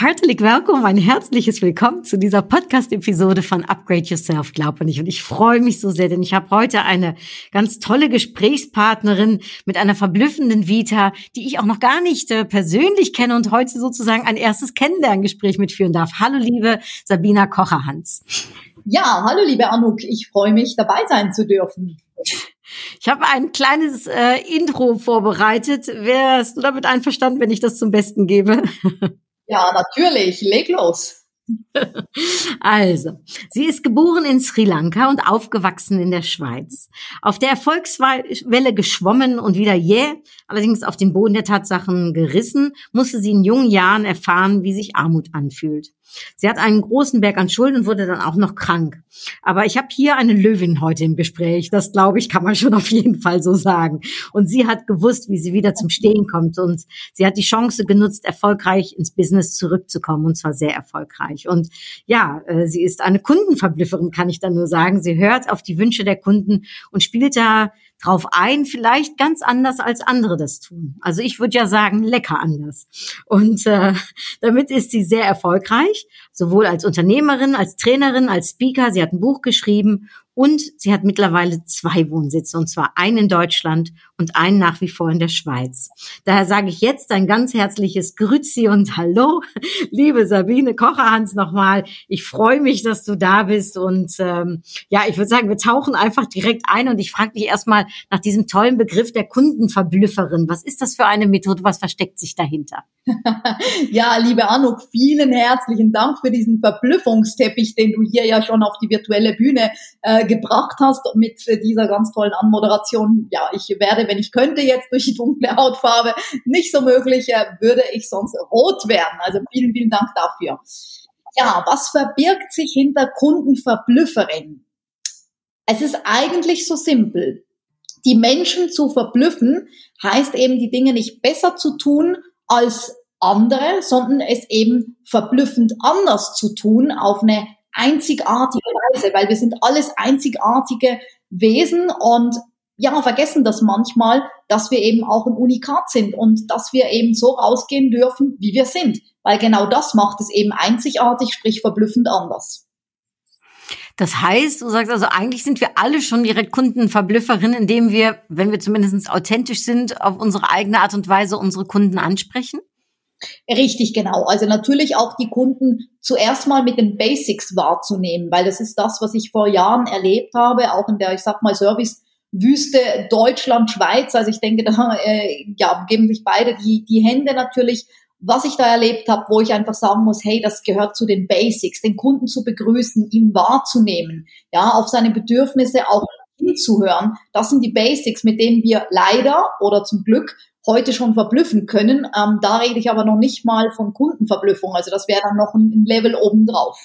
Herzlich willkommen, ein herzliches Willkommen zu dieser Podcast-Episode von Upgrade Yourself, glaub nicht. Und ich freue mich so sehr, denn ich habe heute eine ganz tolle Gesprächspartnerin mit einer verblüffenden Vita, die ich auch noch gar nicht äh, persönlich kenne und heute sozusagen ein erstes Kennenlerngespräch mitführen darf. Hallo, liebe Sabina Kocherhans. Ja, hallo, liebe Anuk. Ich freue mich, dabei sein zu dürfen. Ich habe ein kleines äh, Intro vorbereitet. Wärst du damit einverstanden, wenn ich das zum Besten gebe? Ja, natürlich. Leg los. Also, sie ist geboren in Sri Lanka und aufgewachsen in der Schweiz. Auf der Erfolgswelle geschwommen und wieder jäh, yeah, allerdings auf den Boden der Tatsachen gerissen, musste sie in jungen Jahren erfahren, wie sich Armut anfühlt. Sie hat einen großen Berg an Schulden und wurde dann auch noch krank. Aber ich habe hier eine Löwin heute im Gespräch. Das glaube ich, kann man schon auf jeden Fall so sagen. Und sie hat gewusst, wie sie wieder zum Stehen kommt. Und sie hat die Chance genutzt, erfolgreich ins Business zurückzukommen. Und zwar sehr erfolgreich. Und ja, äh, sie ist eine Kundenverblüfferin, kann ich dann nur sagen. Sie hört auf die Wünsche der Kunden und spielt da drauf ein, vielleicht ganz anders als andere das tun. Also ich würde ja sagen, lecker anders. Und äh, damit ist sie sehr erfolgreich, sowohl als Unternehmerin, als Trainerin, als Speaker. Sie hat ein Buch geschrieben und sie hat mittlerweile zwei Wohnsitze, und zwar einen in Deutschland und einen nach wie vor in der Schweiz. Daher sage ich jetzt ein ganz herzliches Grüezi und Hallo, liebe Sabine Kocherhans nochmal. Ich freue mich, dass du da bist. Und ähm, ja, ich würde sagen, wir tauchen einfach direkt ein und ich frage dich erstmal nach diesem tollen Begriff der Kundenverblüfferin. Was ist das für eine Methode? Was versteckt sich dahinter? ja, liebe Anuk, vielen herzlichen Dank für diesen Verblüffungsteppich, den du hier ja schon auf die virtuelle Bühne äh, gebracht hast mit dieser ganz tollen Anmoderation. Ja, ich werde, wenn ich könnte jetzt durch die dunkle Hautfarbe, nicht so möglich, äh, würde ich sonst rot werden. Also vielen, vielen Dank dafür. Ja, was verbirgt sich hinter Kundenverblüfferin? Es ist eigentlich so simpel. Die Menschen zu verblüffen heißt eben, die Dinge nicht besser zu tun als andere, sondern es eben verblüffend anders zu tun auf eine einzigartige Weise, weil wir sind alles einzigartige Wesen und ja, vergessen das manchmal, dass wir eben auch ein Unikat sind und dass wir eben so rausgehen dürfen, wie wir sind. Weil genau das macht es eben einzigartig, sprich verblüffend anders. Das heißt, du sagst also, eigentlich sind wir alle schon direkt Kundenverblüfferinnen, indem wir, wenn wir zumindest authentisch sind, auf unsere eigene Art und Weise unsere Kunden ansprechen? Richtig, genau. Also natürlich auch die Kunden zuerst mal mit den Basics wahrzunehmen, weil das ist das, was ich vor Jahren erlebt habe, auch in der, ich sag mal, Service Wüste Deutschland, Schweiz. Also ich denke, da äh, ja, geben sich beide die, die Hände natürlich. Was ich da erlebt habe, wo ich einfach sagen muss, hey, das gehört zu den Basics, den Kunden zu begrüßen, ihn wahrzunehmen, ja, auf seine Bedürfnisse auch hinzuhören. Das sind die Basics, mit denen wir leider oder zum Glück heute schon verblüffen können. Ähm, da rede ich aber noch nicht mal von Kundenverblüffung. Also das wäre dann noch ein Level obendrauf.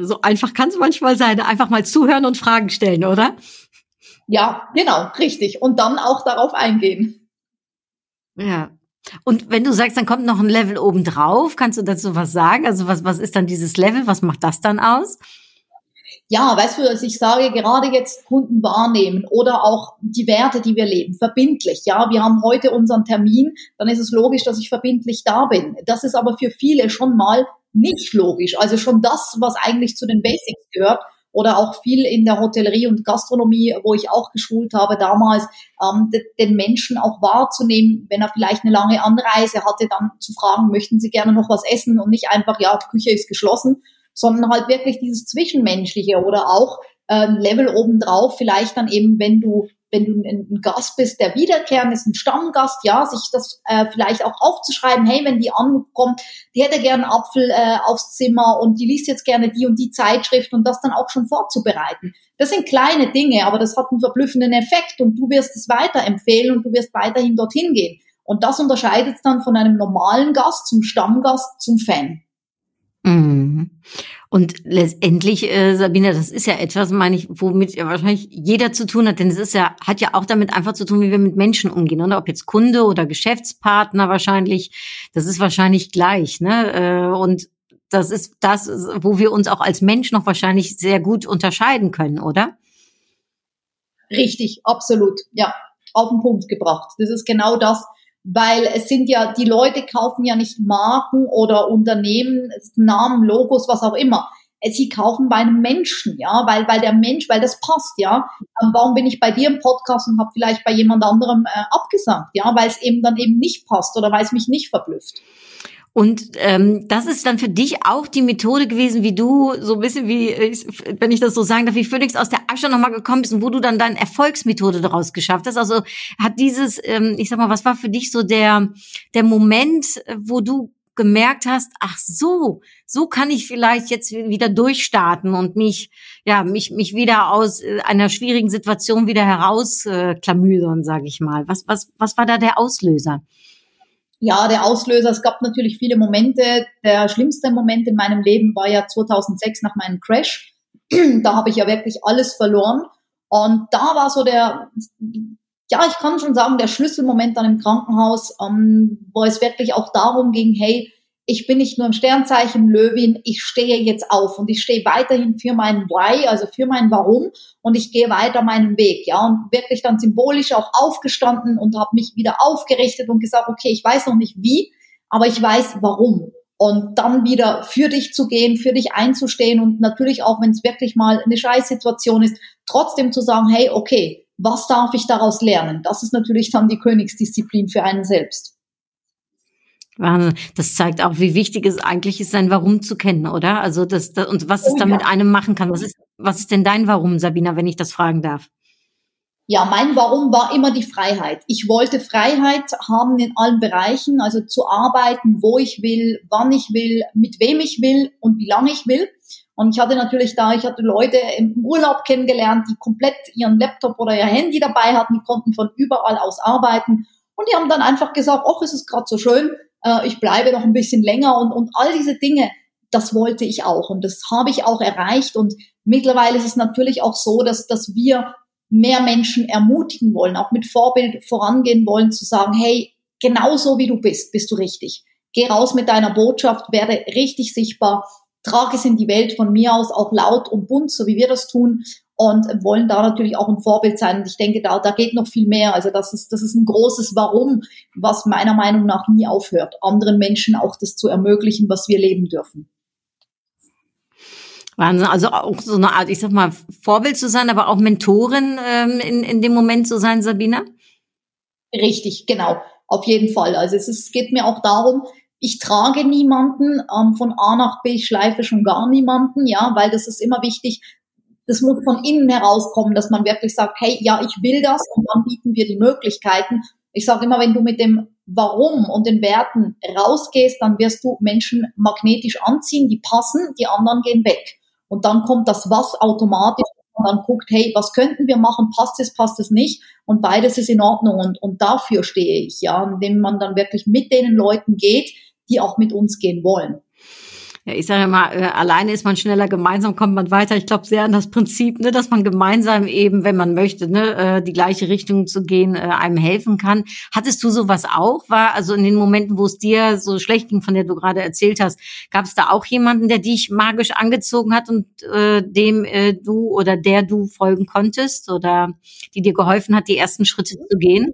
So einfach kann es manchmal sein. Einfach mal zuhören und Fragen stellen, oder? Ja, genau, richtig. Und dann auch darauf eingehen. Ja. Und wenn du sagst, dann kommt noch ein Level obendrauf, kannst du dazu was sagen? Also was, was ist dann dieses Level? Was macht das dann aus? Ja, weißt du, dass ich sage, gerade jetzt Kunden wahrnehmen oder auch die Werte, die wir leben, verbindlich. Ja, wir haben heute unseren Termin, dann ist es logisch, dass ich verbindlich da bin. Das ist aber für viele schon mal nicht logisch. Also schon das, was eigentlich zu den Basics gehört oder auch viel in der Hotellerie und Gastronomie, wo ich auch geschult habe damals, ähm, den Menschen auch wahrzunehmen, wenn er vielleicht eine lange Anreise hatte, dann zu fragen, möchten Sie gerne noch was essen und nicht einfach, ja, die Küche ist geschlossen, sondern halt wirklich dieses Zwischenmenschliche oder auch äh, Level obendrauf, vielleicht dann eben, wenn du wenn du ein, ein Gast bist, der wiederkehrend ist, ein Stammgast, ja, sich das äh, vielleicht auch aufzuschreiben, hey, wenn die ankommt, die hätte gerne Apfel äh, aufs Zimmer und die liest jetzt gerne die und die Zeitschrift und das dann auch schon vorzubereiten. Das sind kleine Dinge, aber das hat einen verblüffenden Effekt und du wirst es weiterempfehlen und du wirst weiterhin dorthin gehen. Und das unterscheidet es dann von einem normalen Gast zum Stammgast zum Fan. Mhm. Und letztendlich, äh, Sabine, das ist ja etwas, meine ich, womit ja wahrscheinlich jeder zu tun hat, denn es ist ja, hat ja auch damit einfach zu tun, wie wir mit Menschen umgehen, oder? Ob jetzt Kunde oder Geschäftspartner wahrscheinlich, das ist wahrscheinlich gleich, ne? Äh, und das ist das, wo wir uns auch als Mensch noch wahrscheinlich sehr gut unterscheiden können, oder? Richtig, absolut, ja, auf den Punkt gebracht. Das ist genau das, weil es sind ja, die Leute kaufen ja nicht Marken oder Unternehmen, Namen, Logos, was auch immer. Sie kaufen bei einem Menschen, ja, weil, weil der Mensch, weil das passt, ja. Ähm, warum bin ich bei dir im Podcast und habe vielleicht bei jemand anderem äh, abgesagt, ja, weil es eben dann eben nicht passt oder weil es mich nicht verblüfft. Und ähm, das ist dann für dich auch die Methode gewesen, wie du so ein bisschen wie, wenn ich das so sagen darf, wie Phoenix aus der Asche nochmal gekommen bist und wo du dann deine Erfolgsmethode daraus geschafft hast. Also hat dieses, ähm, ich sag mal, was war für dich so der, der Moment, wo du gemerkt hast, ach so, so kann ich vielleicht jetzt wieder durchstarten und mich, ja, mich, mich wieder aus äh, einer schwierigen Situation wieder herausklamüsern, äh, sage ich mal. Was, was, was war da der Auslöser? Ja, der Auslöser, es gab natürlich viele Momente. Der schlimmste Moment in meinem Leben war ja 2006 nach meinem Crash. da habe ich ja wirklich alles verloren. Und da war so der, ja, ich kann schon sagen, der Schlüsselmoment dann im Krankenhaus, ähm, wo es wirklich auch darum ging, hey, ich bin nicht nur im Sternzeichen Löwin, ich stehe jetzt auf und ich stehe weiterhin für mein Why, also für mein Warum und ich gehe weiter meinen Weg, ja, und wirklich dann symbolisch auch aufgestanden und habe mich wieder aufgerichtet und gesagt, okay, ich weiß noch nicht wie, aber ich weiß warum. Und dann wieder für dich zu gehen, für dich einzustehen und natürlich auch, wenn es wirklich mal eine Scheißsituation ist, trotzdem zu sagen, hey, okay, was darf ich daraus lernen? Das ist natürlich dann die Königsdisziplin für einen selbst. Wahnsinn. Das zeigt auch, wie wichtig es eigentlich ist, sein Warum zu kennen, oder? Also das, das und was es oh, da ja. mit einem machen kann. Was ist, was ist denn dein Warum, Sabina, wenn ich das fragen darf? Ja, mein Warum war immer die Freiheit. Ich wollte Freiheit haben in allen Bereichen, also zu arbeiten, wo ich will, wann ich will, mit wem ich will und wie lange ich will. Und ich hatte natürlich da, ich hatte Leute im Urlaub kennengelernt, die komplett ihren Laptop oder ihr Handy dabei hatten, die konnten von überall aus arbeiten. Und die haben dann einfach gesagt, ach, es ist gerade so schön, äh, ich bleibe noch ein bisschen länger und, und all diese Dinge, das wollte ich auch und das habe ich auch erreicht und mittlerweile ist es natürlich auch so, dass, dass wir mehr Menschen ermutigen wollen, auch mit Vorbild vorangehen wollen, zu sagen, hey, genauso wie du bist, bist du richtig. Geh raus mit deiner Botschaft, werde richtig sichtbar, trage es in die Welt von mir aus auch laut und bunt, so wie wir das tun und wollen da natürlich auch ein Vorbild sein. Und ich denke, da, da geht noch viel mehr. Also das ist, das ist ein großes Warum, was meiner Meinung nach nie aufhört, anderen Menschen auch das zu ermöglichen, was wir leben dürfen. Wahnsinn, also auch so eine Art, ich sag mal, Vorbild zu sein, aber auch Mentorin ähm, in, in dem Moment zu sein, Sabina? Richtig, genau, auf jeden Fall. Also es, ist, es geht mir auch darum, ich trage niemanden ähm, von A nach B, ich schleife schon gar niemanden, ja, weil das ist immer wichtig, das muss von innen herauskommen, dass man wirklich sagt, hey, ja, ich will das und dann bieten wir die Möglichkeiten. Ich sage immer, wenn du mit dem Warum und den Werten rausgehst, dann wirst du Menschen magnetisch anziehen, die passen, die anderen gehen weg. Und dann kommt das Was automatisch und dann guckt, hey, was könnten wir machen, passt es, passt es nicht und beides ist in Ordnung und, und dafür stehe ich, ja, indem man dann wirklich mit den Leuten geht, die auch mit uns gehen wollen ja, ich sage mal, äh, alleine ist man schneller, gemeinsam kommt man weiter. Ich glaube sehr an das Prinzip, ne, dass man gemeinsam eben, wenn man möchte, ne, äh, die gleiche Richtung zu gehen, äh, einem helfen kann. Hattest du sowas auch? War also in den Momenten, wo es dir so schlecht ging, von der du gerade erzählt hast, gab es da auch jemanden, der dich magisch angezogen hat und äh, dem äh, du oder der du folgen konntest oder die dir geholfen hat, die ersten Schritte zu gehen?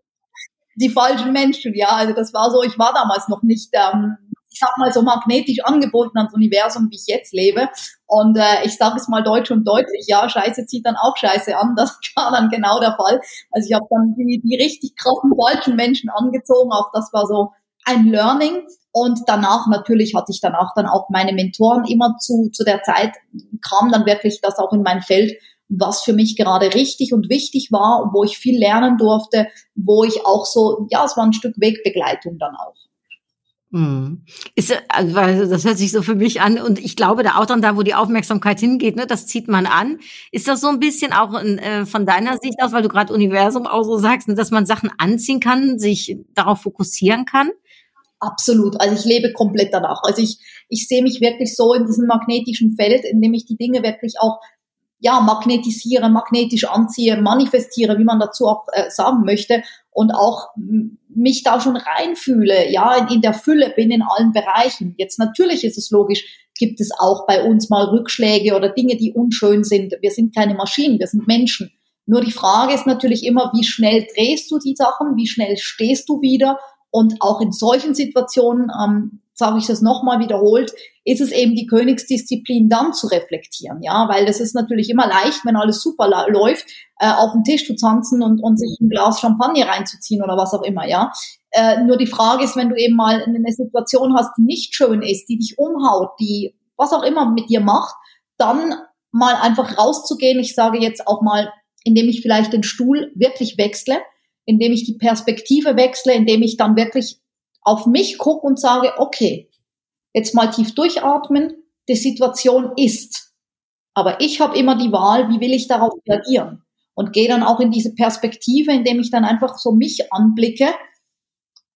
Die falschen Menschen, ja. Also das war so, ich war damals noch nicht ähm, ich sag mal so magnetisch angeboten ans Universum, wie ich jetzt lebe. Und äh, ich sage es mal deutsch und deutlich, ja, Scheiße zieht dann auch Scheiße an. Das war dann genau der Fall. Also ich habe dann die, die richtig krassen falschen Menschen angezogen. Auch das war so ein Learning. Und danach natürlich hatte ich danach dann auch meine Mentoren immer zu, zu der Zeit, kam dann wirklich das auch in mein Feld, was für mich gerade richtig und wichtig war, wo ich viel lernen durfte, wo ich auch so, ja, es war ein Stück Wegbegleitung dann auch. Mhm. Ist, also, das hört sich so für mich an und ich glaube da auch dann da, wo die Aufmerksamkeit hingeht, ne, das zieht man an. Ist das so ein bisschen auch äh, von deiner Sicht aus, weil du gerade Universum auch so sagst, ne, dass man Sachen anziehen kann, sich darauf fokussieren kann? Absolut. Also ich lebe komplett danach. Also ich, ich sehe mich wirklich so in diesem magnetischen Feld, in dem ich die Dinge wirklich auch ja, magnetisiere, magnetisch anziehe, manifestiere, wie man dazu auch äh, sagen möchte und auch mich da schon reinfühle, ja, in, in der Fülle bin in allen Bereichen. Jetzt natürlich ist es logisch, gibt es auch bei uns mal Rückschläge oder Dinge, die unschön sind. Wir sind keine Maschinen, wir sind Menschen. Nur die Frage ist natürlich immer, wie schnell drehst du die Sachen, wie schnell stehst du wieder und auch in solchen Situationen, ähm, sage ich das nochmal wiederholt, ist es eben die Königsdisziplin dann zu reflektieren, ja, weil das ist natürlich immer leicht, wenn alles super läuft, äh, auf den Tisch zu tanzen und, und sich ein Glas Champagner reinzuziehen oder was auch immer, ja. Äh, nur die Frage ist, wenn du eben mal eine Situation hast, die nicht schön ist, die dich umhaut, die was auch immer mit dir macht, dann mal einfach rauszugehen. Ich sage jetzt auch mal, indem ich vielleicht den Stuhl wirklich wechsle, indem ich die Perspektive wechsle, indem ich dann wirklich auf mich gucke und sage, okay, jetzt mal tief durchatmen, die Situation ist. Aber ich habe immer die Wahl, wie will ich darauf reagieren? Und gehe dann auch in diese Perspektive, indem ich dann einfach so mich anblicke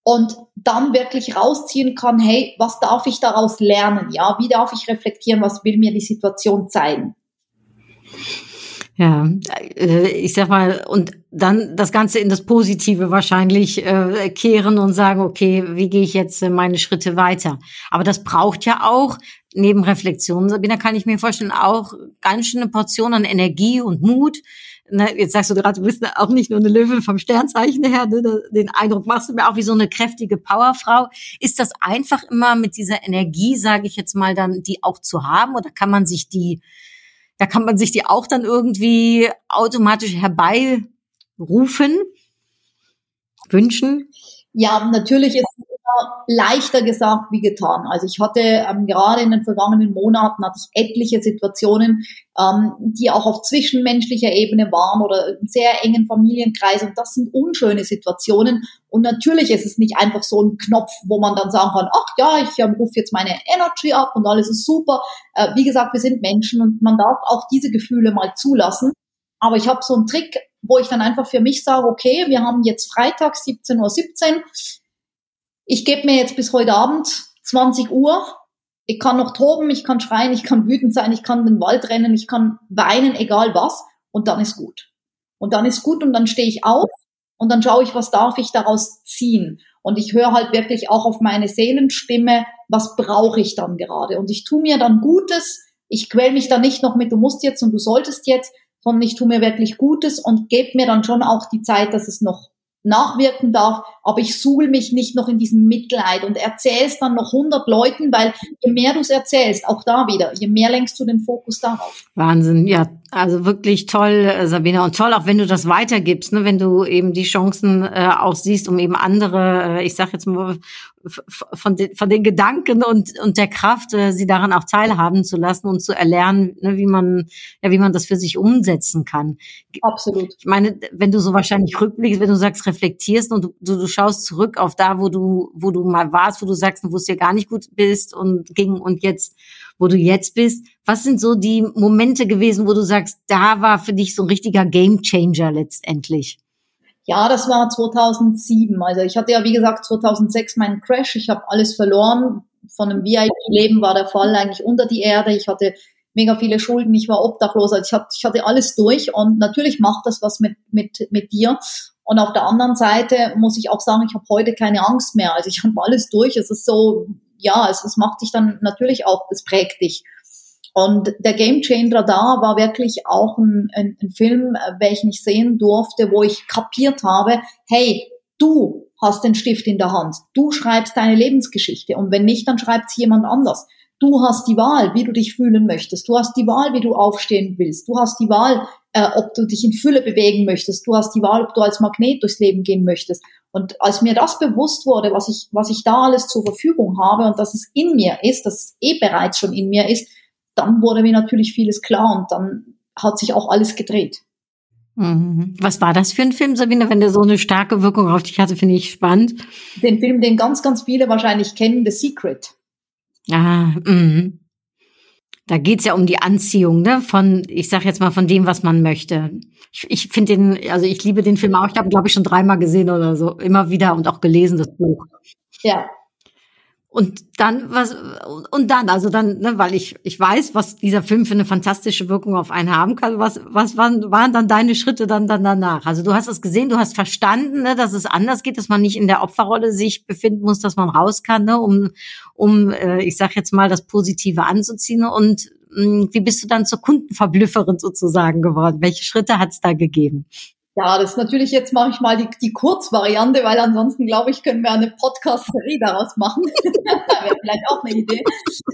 und dann wirklich rausziehen kann, hey, was darf ich daraus lernen? Ja, wie darf ich reflektieren? Was will mir die Situation zeigen? Ja, äh, ich sag mal, und dann das Ganze in das Positive wahrscheinlich äh, kehren und sagen, okay, wie gehe ich jetzt äh, meine Schritte weiter? Aber das braucht ja auch, neben Reflexion, Sabina, kann ich mir vorstellen, auch ganz schöne Portion an Energie und Mut. Ne, jetzt sagst du gerade, du bist auch nicht nur eine Löwe vom Sternzeichen her, ne, den Eindruck machst du mir auch wie so eine kräftige Powerfrau. Ist das einfach immer mit dieser Energie, sage ich jetzt mal, dann die auch zu haben oder kann man sich die da kann man sich die auch dann irgendwie automatisch herbeirufen, wünschen. Ja, natürlich ist leichter gesagt wie getan. Also ich hatte ähm, gerade in den vergangenen Monaten hatte ich etliche Situationen, ähm, die auch auf zwischenmenschlicher Ebene waren oder in sehr engen Familienkreis und das sind unschöne Situationen und natürlich ist es nicht einfach so ein Knopf, wo man dann sagen kann, ach ja, ich ähm, rufe jetzt meine Energy ab und alles ist super. Äh, wie gesagt, wir sind Menschen und man darf auch diese Gefühle mal zulassen. Aber ich habe so einen Trick, wo ich dann einfach für mich sage, okay, wir haben jetzt Freitag 17.17 Uhr. 17. Ich gebe mir jetzt bis heute Abend 20 Uhr. Ich kann noch toben, ich kann schreien, ich kann wütend sein, ich kann in den Wald rennen, ich kann weinen, egal was. Und dann ist gut. Und dann ist gut und dann stehe ich auf und dann schaue ich, was darf ich daraus ziehen. Und ich höre halt wirklich auch auf meine Seelenstimme, was brauche ich dann gerade. Und ich tue mir dann Gutes. Ich quäl mich da nicht noch mit, du musst jetzt und du solltest jetzt, sondern ich tue mir wirklich Gutes und gebe mir dann schon auch die Zeit, dass es noch nachwirken darf, aber ich suhl mich nicht noch in diesem Mitleid und erzähl's dann noch 100 Leuten, weil je mehr du es erzählst, auch da wieder, je mehr lenkst du den Fokus darauf. Wahnsinn, ja, also wirklich toll, äh, Sabina, und toll auch, wenn du das weitergibst, ne, wenn du eben die Chancen äh, auch siehst, um eben andere, äh, ich sag jetzt mal, von den, von den Gedanken und, und der Kraft, äh, sie daran auch teilhaben zu lassen und zu erlernen, ne, wie man, ja, wie man das für sich umsetzen kann. Absolut. Ich meine, wenn du so wahrscheinlich rückblickst, wenn du sagst, reflektierst und du, du, du schaust zurück auf da, wo du, wo du mal warst, wo du sagst, wo es dir gar nicht gut bist und ging und jetzt, wo du jetzt bist. Was sind so die Momente gewesen, wo du sagst, da war für dich so ein richtiger Gamechanger letztendlich? Ja, das war 2007. Also ich hatte ja, wie gesagt, 2006 meinen Crash. Ich habe alles verloren. Von einem VIP-Leben war der Fall eigentlich unter die Erde. Ich hatte mega viele Schulden. Ich war obdachlos. Also ich hatte, ich hatte alles durch. Und natürlich macht das was mit, mit, mit dir. Und auf der anderen Seite muss ich auch sagen, ich habe heute keine Angst mehr. Also ich habe alles durch. Es ist so, ja, es, es macht dich dann natürlich auch, es prägt dich. Und der Game Changer da war wirklich auch ein, ein, ein Film, äh, welchen ich sehen durfte, wo ich kapiert habe, hey, du hast den Stift in der Hand. Du schreibst deine Lebensgeschichte. Und wenn nicht, dann schreibt es jemand anders. Du hast die Wahl, wie du dich fühlen möchtest. Du hast die Wahl, wie du aufstehen willst. Du hast die Wahl, äh, ob du dich in Fülle bewegen möchtest. Du hast die Wahl, ob du als Magnet durchs Leben gehen möchtest. Und als mir das bewusst wurde, was ich, was ich da alles zur Verfügung habe und dass es in mir ist, dass es eh bereits schon in mir ist, dann wurde mir natürlich vieles klar und dann hat sich auch alles gedreht. Mhm. Was war das für ein Film, Sabine, wenn der so eine starke Wirkung auf dich hatte, finde ich spannend. Den Film, den ganz, ganz viele wahrscheinlich kennen, The Secret. Ah, mh. Da geht's ja um die Anziehung, ne? Von, ich sag jetzt mal, von dem, was man möchte. Ich, ich finde den, also ich liebe den Film auch. Ich habe, glaube ich, schon dreimal gesehen oder so. Immer wieder und auch gelesen, das Buch. Ja, Und dann, was, und dann, also dann, ne, weil ich, ich weiß, was dieser Film für eine fantastische Wirkung auf einen haben kann. Was, was waren, waren dann deine Schritte dann, dann danach? Also du hast es gesehen, du hast verstanden, ne, dass es anders geht, dass man nicht in der Opferrolle sich befinden muss, dass man raus kann, ne, um, um, äh, ich sag jetzt mal, das Positive anzuziehen. Und mh, wie bist du dann zur Kundenverblüfferin sozusagen geworden? Welche Schritte hat es da gegeben? Ja, das ist natürlich jetzt mache ich mal die, die Kurzvariante, weil ansonsten glaube ich, können wir eine Podcast-Serie daraus machen. Wäre vielleicht auch eine Idee.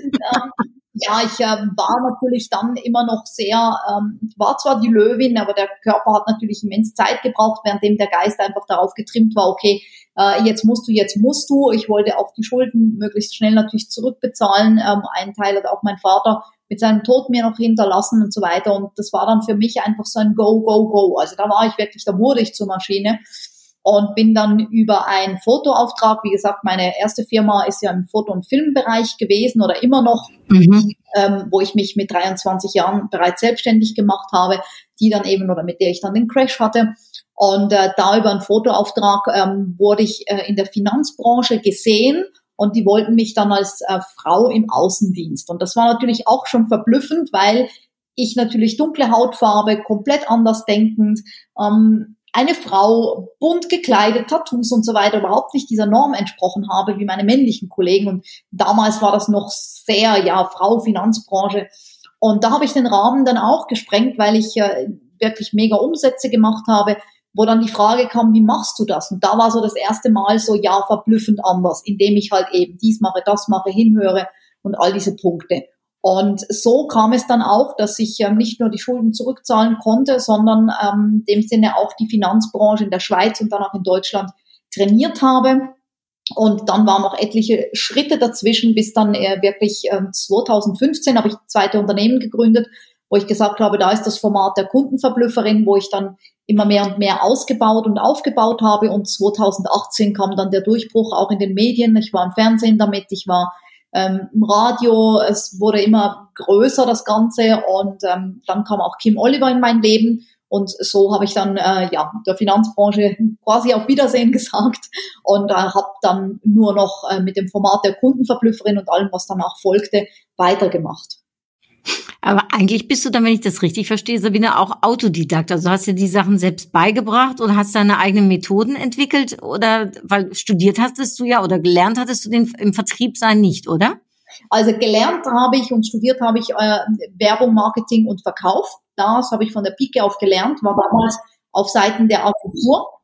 Ähm, ja, ich äh, war natürlich dann immer noch sehr, ähm, war zwar die Löwin, aber der Körper hat natürlich immens Zeit gebraucht, währenddem der Geist einfach darauf getrimmt war, okay, äh, jetzt musst du, jetzt musst du. Ich wollte auch die Schulden möglichst schnell natürlich zurückbezahlen. Ähm, einen Teil hat auch mein Vater mit seinem Tod mir noch hinterlassen und so weiter. Und das war dann für mich einfach so ein Go, Go, Go. Also da war ich wirklich, da wurde ich zur Maschine und bin dann über einen Fotoauftrag, wie gesagt, meine erste Firma ist ja im Foto- und Filmbereich gewesen oder immer noch, mhm. ähm, wo ich mich mit 23 Jahren bereits selbstständig gemacht habe, die dann eben oder mit der ich dann den Crash hatte. Und äh, da über einen Fotoauftrag ähm, wurde ich äh, in der Finanzbranche gesehen und die wollten mich dann als äh, Frau im Außendienst. Und das war natürlich auch schon verblüffend, weil ich natürlich dunkle Hautfarbe, komplett anders denkend, ähm, eine Frau, bunt gekleidet, Tattoos und so weiter, überhaupt nicht dieser Norm entsprochen habe wie meine männlichen Kollegen. Und damals war das noch sehr, ja, Frau, Finanzbranche. Und da habe ich den Rahmen dann auch gesprengt, weil ich äh, wirklich mega Umsätze gemacht habe, wo dann die Frage kam, wie machst du das? Und da war so das erste Mal so, ja, verblüffend anders, indem ich halt eben dies mache, das mache, hinhöre und all diese Punkte. Und so kam es dann auch, dass ich ähm, nicht nur die Schulden zurückzahlen konnte, sondern ähm, dem Sinne auch die Finanzbranche in der Schweiz und dann auch in Deutschland trainiert habe. Und dann waren noch etliche Schritte dazwischen, bis dann äh, wirklich äh, 2015 habe ich zweite Unternehmen gegründet, wo ich gesagt habe, da ist das Format der Kundenverblüfferin, wo ich dann immer mehr und mehr ausgebaut und aufgebaut habe. Und 2018 kam dann der Durchbruch auch in den Medien. Ich war im Fernsehen damit, ich war ähm, im Radio, es wurde immer größer das Ganze und ähm, dann kam auch Kim Oliver in mein Leben und so habe ich dann äh, ja der Finanzbranche quasi auf Wiedersehen gesagt und äh, habe dann nur noch äh, mit dem Format der Kundenverblüfferin und allem, was danach folgte, weitergemacht. Aber eigentlich bist du dann, wenn ich das richtig verstehe, Sabine, auch Autodidakt. Also hast du die Sachen selbst beigebracht oder hast deine eigenen Methoden entwickelt oder weil studiert hattest du ja oder gelernt hattest du den im Vertrieb sein nicht, oder? Also gelernt habe ich und studiert habe ich äh, Werbung, Marketing und Verkauf. Das habe ich von der Pike auf gelernt, war damals auf Seiten der Agentur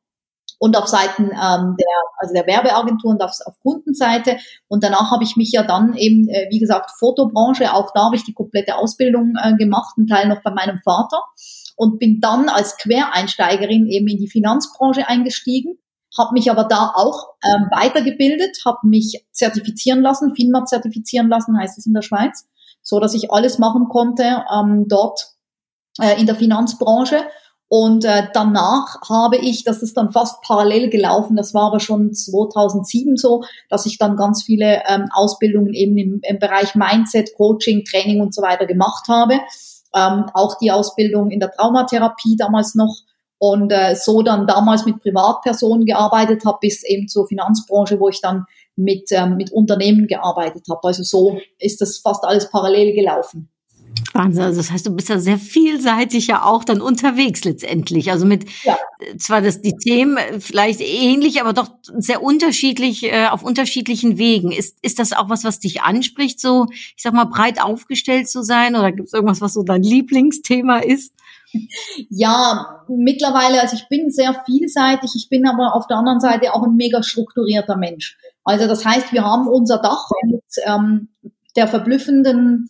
und auf Seiten ähm, der, also der Werbeagentur und auf, auf Kundenseite. Und danach habe ich mich ja dann eben, äh, wie gesagt, Fotobranche, auch da habe ich die komplette Ausbildung äh, gemacht, einen Teil noch bei meinem Vater und bin dann als Quereinsteigerin eben in die Finanzbranche eingestiegen, habe mich aber da auch ähm, weitergebildet, habe mich zertifizieren lassen, FINMA zertifizieren lassen, heißt es in der Schweiz, so dass ich alles machen konnte ähm, dort äh, in der Finanzbranche und äh, danach habe ich, das ist dann fast parallel gelaufen, das war aber schon 2007 so, dass ich dann ganz viele ähm, Ausbildungen eben im, im Bereich Mindset, Coaching, Training und so weiter gemacht habe. Ähm, auch die Ausbildung in der Traumatherapie damals noch und äh, so dann damals mit Privatpersonen gearbeitet habe, bis eben zur Finanzbranche, wo ich dann mit, ähm, mit Unternehmen gearbeitet habe. Also so ist das fast alles parallel gelaufen. Wahnsinn. Also das heißt, du bist ja sehr vielseitig ja auch dann unterwegs letztendlich. Also mit ja. Äh, zwar das, die Themen vielleicht ähnlich, aber doch sehr unterschiedlich, äh, auf unterschiedlichen Wegen. Ist, ist das auch was, was dich anspricht, so, ich sag mal, breit aufgestellt zu sein? Oder gibt es irgendwas, was so dein Lieblingsthema ist? Ja, mittlerweile, also ich bin sehr vielseitig, ich bin aber auf der anderen Seite auch ein mega strukturierter Mensch. Also das heißt, wir haben unser Dach mit ähm, der verblüffenden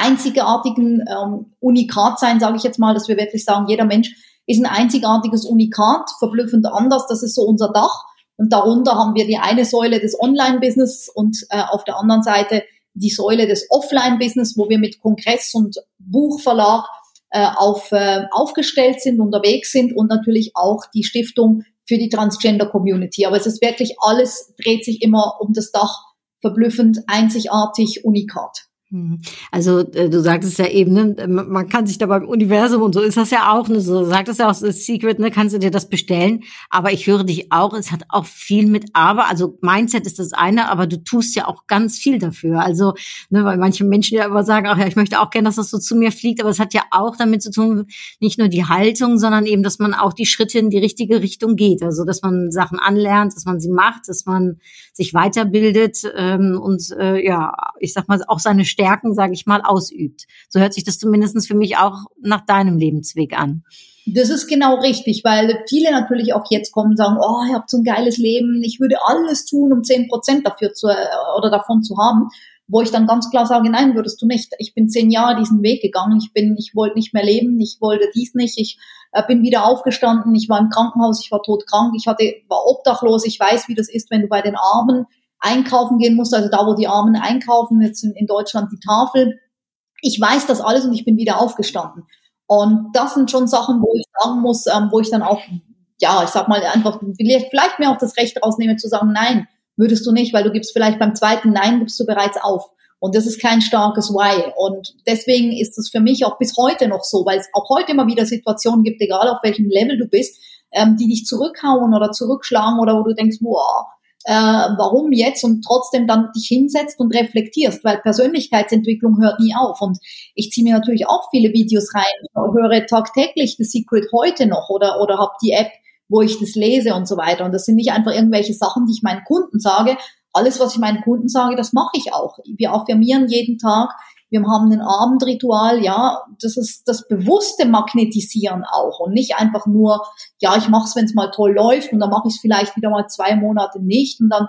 einzigartigen ähm, Unikat sein, sage ich jetzt mal, dass wir wirklich sagen, jeder Mensch ist ein einzigartiges Unikat, verblüffend anders, das ist so unser Dach. Und darunter haben wir die eine Säule des Online-Business und äh, auf der anderen Seite die Säule des Offline-Business, wo wir mit Kongress und Buchverlag äh, auf, äh, aufgestellt sind, unterwegs sind und natürlich auch die Stiftung für die Transgender Community. Aber es ist wirklich alles, dreht sich immer um das Dach verblüffend, einzigartig, unikat. Hm. Also äh, du sagst es ja eben, ne, man kann sich da beim Universum und so ist das ja auch, ne, so sagt es ja auch, das Secret, ne, kannst du dir das bestellen. Aber ich höre dich auch, es hat auch viel mit Aber, also Mindset ist das eine, aber du tust ja auch ganz viel dafür. Also, ne, weil manche Menschen ja immer sagen, ach ja, ich möchte auch gerne, dass das so zu mir fliegt, aber es hat ja auch damit zu tun, nicht nur die Haltung, sondern eben, dass man auch die Schritte in die richtige Richtung geht. Also, dass man Sachen anlernt, dass man sie macht, dass man sich weiterbildet ähm, und äh, ja, ich sag mal, auch seine Stärken, sage ich mal, ausübt. So hört sich das zumindest für mich auch nach deinem Lebensweg an. Das ist genau richtig, weil viele natürlich auch jetzt kommen und sagen, oh, ihr habt so ein geiles Leben, ich würde alles tun, um zehn Prozent dafür zu, oder davon zu haben wo ich dann ganz klar sage, nein, würdest du nicht. Ich bin zehn Jahre diesen Weg gegangen. Ich bin, ich wollte nicht mehr leben. Ich wollte dies nicht. Ich äh, bin wieder aufgestanden. Ich war im Krankenhaus. Ich war todkrank. Ich hatte, war obdachlos. Ich weiß, wie das ist, wenn du bei den Armen einkaufen gehen musst, also da, wo die Armen einkaufen, jetzt in, in Deutschland die Tafel. Ich weiß das alles und ich bin wieder aufgestanden. Und das sind schon Sachen, wo ich sagen muss, ähm, wo ich dann auch, ja, ich sag mal einfach, vielleicht, vielleicht mir auch das Recht rausnehme zu sagen, nein, würdest du nicht, weil du gibst vielleicht beim zweiten Nein, gibst du bereits auf. Und das ist kein starkes Why. Und deswegen ist es für mich auch bis heute noch so, weil es auch heute immer wieder Situationen gibt, egal auf welchem Level du bist, ähm, die dich zurückhauen oder zurückschlagen oder wo du denkst, wow, äh, warum jetzt und trotzdem dann dich hinsetzt und reflektierst, weil Persönlichkeitsentwicklung hört nie auf. Und ich ziehe mir natürlich auch viele Videos rein, höre tagtäglich The Secret heute noch oder, oder habe die App, wo ich das lese und so weiter. Und das sind nicht einfach irgendwelche Sachen, die ich meinen Kunden sage. Alles, was ich meinen Kunden sage, das mache ich auch. Wir affirmieren jeden Tag. Wir haben ein Abendritual, ja, das ist das bewusste Magnetisieren auch und nicht einfach nur, ja, ich mache es, wenn es mal toll läuft und dann mache ich es vielleicht wieder mal zwei Monate nicht und dann,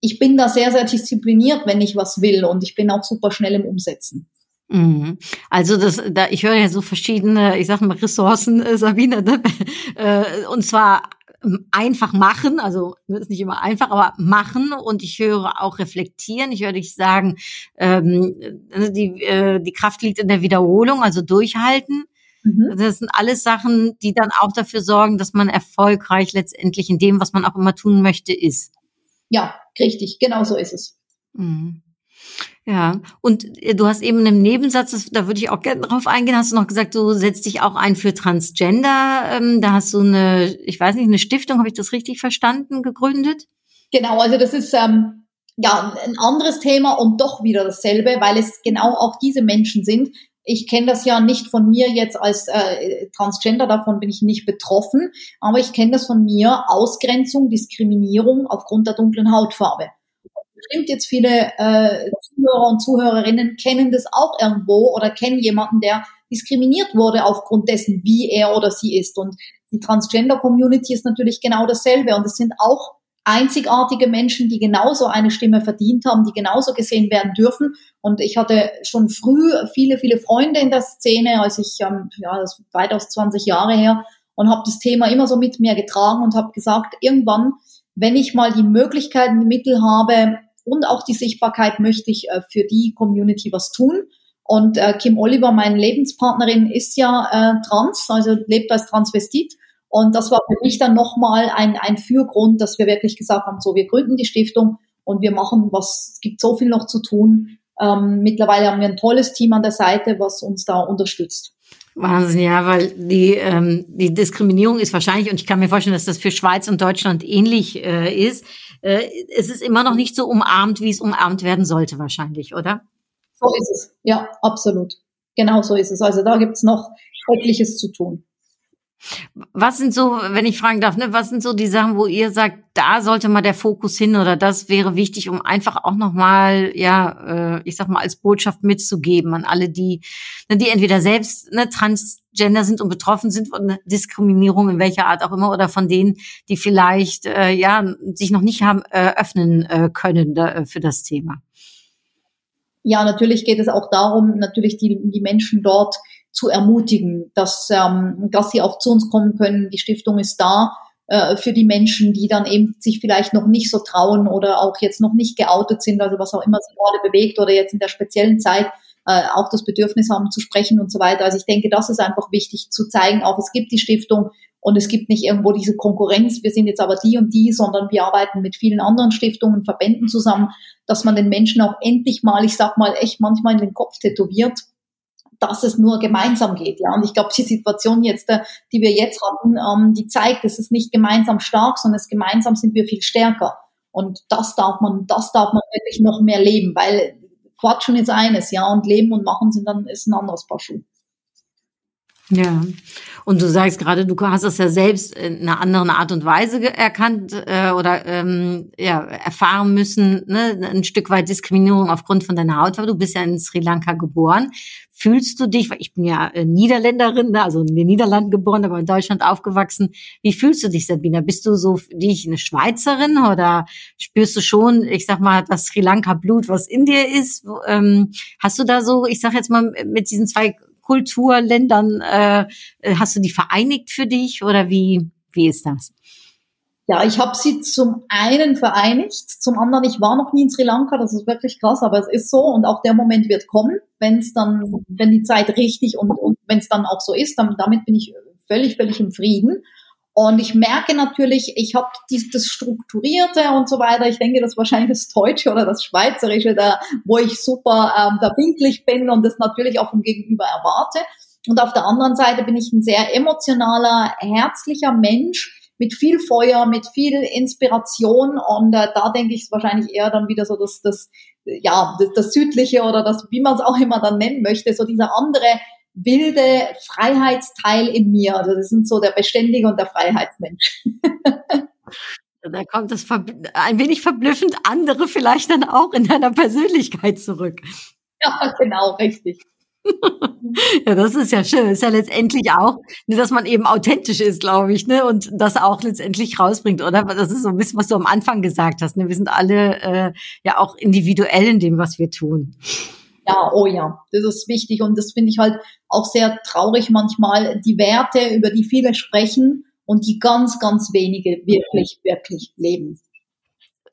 ich bin da sehr, sehr diszipliniert, wenn ich was will und ich bin auch super schnell im Umsetzen. Mhm. Also das, da ich höre ja so verschiedene, ich sag mal Ressourcen, äh, Sabine, ne? und zwar einfach machen, also das ist nicht immer einfach, aber machen und ich höre auch reflektieren. Ich höre dich sagen, ähm, also die, äh, die Kraft liegt in der Wiederholung, also durchhalten. Mhm. Das sind alles Sachen, die dann auch dafür sorgen, dass man erfolgreich letztendlich in dem, was man auch immer tun möchte, ist. Ja, richtig, genau so ist es. Mhm. Ja, und äh, du hast eben im Nebensatz, da würde ich auch gerne drauf eingehen, hast du noch gesagt, du setzt dich auch ein für Transgender. Ähm, da hast du eine, ich weiß nicht, eine Stiftung, habe ich das richtig verstanden, gegründet? Genau, also das ist ähm, ja ein anderes Thema und doch wieder dasselbe, weil es genau auch diese Menschen sind. Ich kenne das ja nicht von mir jetzt als äh, Transgender, davon bin ich nicht betroffen, aber ich kenne das von mir, Ausgrenzung, Diskriminierung aufgrund der dunklen Hautfarbe bestimmt jetzt viele äh, Zuhörer und Zuhörerinnen kennen das auch irgendwo oder kennen jemanden, der diskriminiert wurde aufgrund dessen, wie er oder sie ist. Und die Transgender-Community ist natürlich genau dasselbe. Und es sind auch einzigartige Menschen, die genauso eine Stimme verdient haben, die genauso gesehen werden dürfen. Und ich hatte schon früh viele, viele Freunde in der Szene, als ich, ähm, ja, das ist weitaus 20 Jahre her, und habe das Thema immer so mit mir getragen und habe gesagt, irgendwann, wenn ich mal die Möglichkeiten, die Mittel habe, und auch die Sichtbarkeit möchte ich äh, für die Community was tun. Und äh, Kim Oliver, meine Lebenspartnerin, ist ja äh, trans, also lebt als Transvestit. Und das war für mich dann nochmal ein, ein Fürgrund, dass wir wirklich gesagt haben, so, wir gründen die Stiftung und wir machen was, es gibt so viel noch zu tun. Ähm, mittlerweile haben wir ein tolles Team an der Seite, was uns da unterstützt. Wahnsinn, ja, weil die, ähm, die Diskriminierung ist wahrscheinlich, und ich kann mir vorstellen, dass das für Schweiz und Deutschland ähnlich äh, ist, äh, es ist immer noch nicht so umarmt, wie es umarmt werden sollte wahrscheinlich, oder? So ist es, ja, absolut. Genau so ist es. Also da gibt's noch Schreckliches zu tun. Was sind so, wenn ich fragen darf, ne, was sind so die Sachen, wo ihr sagt, da sollte mal der Fokus hin oder das wäre wichtig, um einfach auch nochmal, ja, äh, ich sag mal, als Botschaft mitzugeben an alle, die, ne, die entweder selbst ne, Transgender sind und betroffen sind von Diskriminierung in welcher Art auch immer oder von denen, die vielleicht, äh, ja, sich noch nicht haben äh, öffnen äh, können da, äh, für das Thema. Ja, natürlich geht es auch darum, natürlich die, die Menschen dort zu ermutigen, dass, ähm, dass sie auch zu uns kommen können. Die Stiftung ist da äh, für die Menschen, die dann eben sich vielleicht noch nicht so trauen oder auch jetzt noch nicht geoutet sind, also was auch immer sie gerade bewegt oder jetzt in der speziellen Zeit äh, auch das Bedürfnis haben zu sprechen und so weiter. Also ich denke, das ist einfach wichtig zu zeigen, auch es gibt die Stiftung Und es gibt nicht irgendwo diese Konkurrenz, wir sind jetzt aber die und die, sondern wir arbeiten mit vielen anderen Stiftungen, Verbänden zusammen, dass man den Menschen auch endlich mal, ich sag mal, echt manchmal in den Kopf tätowiert, dass es nur gemeinsam geht. Ja, und ich glaube, die Situation jetzt, äh, die wir jetzt hatten, ähm, die zeigt, es ist nicht gemeinsam stark, sondern es gemeinsam sind wir viel stärker. Und das darf man, das darf man wirklich noch mehr leben, weil Quatschen ist eines, ja, und Leben und Machen sind dann ist ein anderes Paar Schuhe. Ja, und du sagst gerade, du hast es ja selbst in einer anderen Art und Weise erkannt äh, oder ähm, ja, erfahren müssen, ne? ein Stück weit Diskriminierung aufgrund von deiner Hautfarbe. Du bist ja in Sri Lanka geboren. Fühlst du dich, weil ich bin ja äh, Niederländerin, ne? also in den Niederlanden geboren, aber in Deutschland aufgewachsen. Wie fühlst du dich, Sabina? Bist du so wie ich eine Schweizerin oder spürst du schon, ich sag mal, das Sri Lanka Blut, was in dir ist? Ähm, hast du da so, ich sag jetzt mal, mit diesen zwei Kulturländern? Äh, hast du die vereinigt für dich oder wie, wie ist das? Ja, ich habe sie zum einen vereinigt, zum anderen, ich war noch nie in Sri Lanka, das ist wirklich krass, aber es ist so und auch der Moment wird kommen, wenn es dann, wenn die Zeit richtig und, und wenn es dann auch so ist, dann, damit bin ich völlig, völlig im Frieden. Und ich merke natürlich, ich habe das Strukturierte und so weiter. Ich denke, das ist wahrscheinlich das Deutsche oder das Schweizerische, da, wo ich super ähm, verbindlich bin und das natürlich auch vom Gegenüber erwarte. Und auf der anderen Seite bin ich ein sehr emotionaler, herzlicher Mensch mit viel Feuer, mit viel Inspiration. Und äh, da denke ich es wahrscheinlich eher dann wieder so das, das ja, das, das Südliche oder das, wie man es auch immer dann nennen möchte, so dieser andere wilde Freiheitsteil in mir. Also das sind so der Beständige und der Freiheitsmensch. Da kommt das ein wenig verblüffend andere vielleicht dann auch in deiner Persönlichkeit zurück. Ja, genau, richtig. ja, das ist ja schön. Das ist ja letztendlich auch, dass man eben authentisch ist, glaube ich, ne? Und das auch letztendlich rausbringt, oder? Das ist so ein bisschen, was du am Anfang gesagt hast. Ne? Wir sind alle äh, ja auch individuell in dem, was wir tun. Ja, oh ja, das ist wichtig und das finde ich halt auch sehr traurig manchmal, die Werte, über die viele sprechen und die ganz, ganz wenige wirklich, wirklich leben.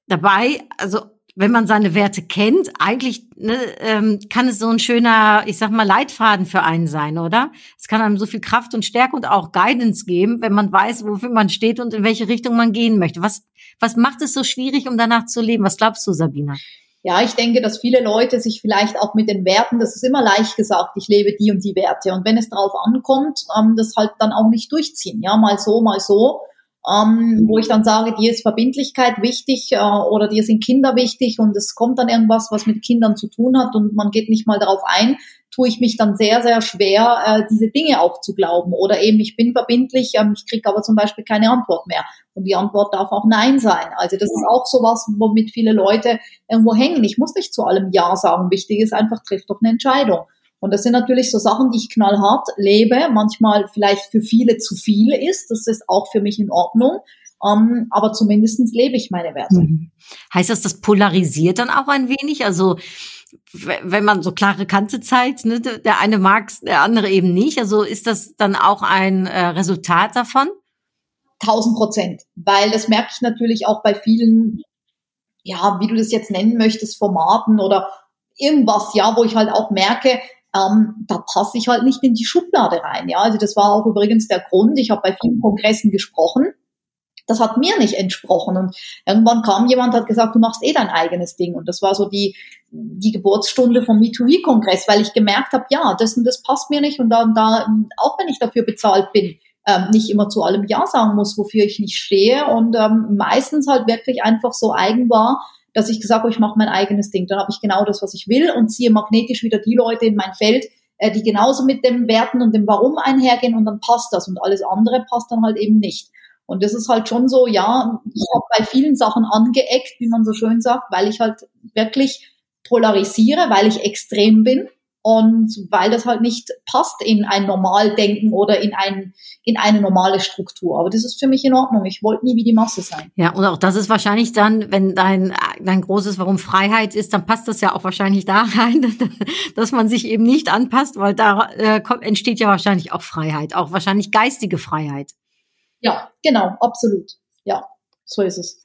Dabei, also wenn man seine Werte kennt, eigentlich ne, ähm, kann es so ein schöner, ich sag mal, Leitfaden für einen sein, oder? Es kann einem so viel Kraft und Stärke und auch Guidance geben, wenn man weiß, wofür man steht und in welche Richtung man gehen möchte. Was, was macht es so schwierig, um danach zu leben? Was glaubst du, Sabina? Ja, ich denke, dass viele Leute sich vielleicht auch mit den Werten, das ist immer leicht gesagt, ich lebe die und die Werte. Und wenn es darauf ankommt, ähm, das halt dann auch nicht durchziehen. Ja, mal so, mal so. Ähm, wo ich dann sage, dir ist Verbindlichkeit wichtig äh, oder dir sind Kinder wichtig und es kommt dann irgendwas, was mit Kindern zu tun hat und man geht nicht mal darauf ein, tue ich mich dann sehr, sehr schwer, äh, diese Dinge auch zu glauben. Oder eben, ich bin verbindlich, ähm, ich kriege aber zum Beispiel keine Antwort mehr. Und die Antwort darf auch Nein sein. Also das ist auch sowas, womit viele Leute irgendwo hängen. Ich muss nicht zu allem Ja sagen. Wichtig ist einfach, trifft doch eine Entscheidung. Und das sind natürlich so Sachen, die ich knallhart lebe, manchmal vielleicht für viele zu viel ist. Das ist auch für mich in Ordnung. Um, ähm, aber zumindestens lebe ich meine Werte. Mhm. Heißt das, das polarisiert dann auch ein wenig? Also wenn man so klare Kante zeigt, ne, der eine mag der andere eben nicht. Also ist das dann auch ein äh, Resultat davon? 1000 Prozent, weil das merke ich natürlich auch bei vielen, ja, wie du das jetzt nennen möchtest, Formaten oder irgendwas, ja, wo ich halt auch merke, ähm, da passe ich halt nicht in die Schublade rein. Ja, also das war auch übrigens der Grund. Ich habe bei vielen Kongressen gesprochen das hat mir nicht entsprochen. Und irgendwann kam jemand, hat gesagt, du machst eh dein eigenes Ding. Und das war so die, die Geburtsstunde vom MeToo-Kongress, weil ich gemerkt habe, ja, das und das passt mir nicht. Und da, da auch wenn ich dafür bezahlt bin, ähm, nicht immer zu allem Ja sagen muss, wofür ich nicht stehe. Und ähm, meistens halt wirklich einfach so eigen war, dass ich gesagt habe, ich mache mein eigenes Ding. Dann habe ich genau das, was ich will und ziehe magnetisch wieder die Leute in mein Feld, äh, die genauso mit dem Werten und dem Warum einhergehen und dann passt das und alles andere passt dann halt eben nicht. Und das ist halt schon so, ja, ich habe bei vielen Sachen angeeckt, wie man so schön sagt, weil ich halt wirklich polarisiere, weil ich extrem bin und weil das halt nicht passt in ein Normaldenken oder in, ein, in eine normale Struktur. Aber das ist für mich in Ordnung. Ich wollte nie wie die Masse sein. Ja, und auch das ist wahrscheinlich dann, wenn dein, dein großes Warum Freiheit ist, dann passt das ja auch wahrscheinlich da rein, dass man sich eben nicht anpasst, weil da äh, kommt, entsteht ja wahrscheinlich auch Freiheit, auch wahrscheinlich geistige Freiheit. Ja, genau, absolut. Ja, so ist es.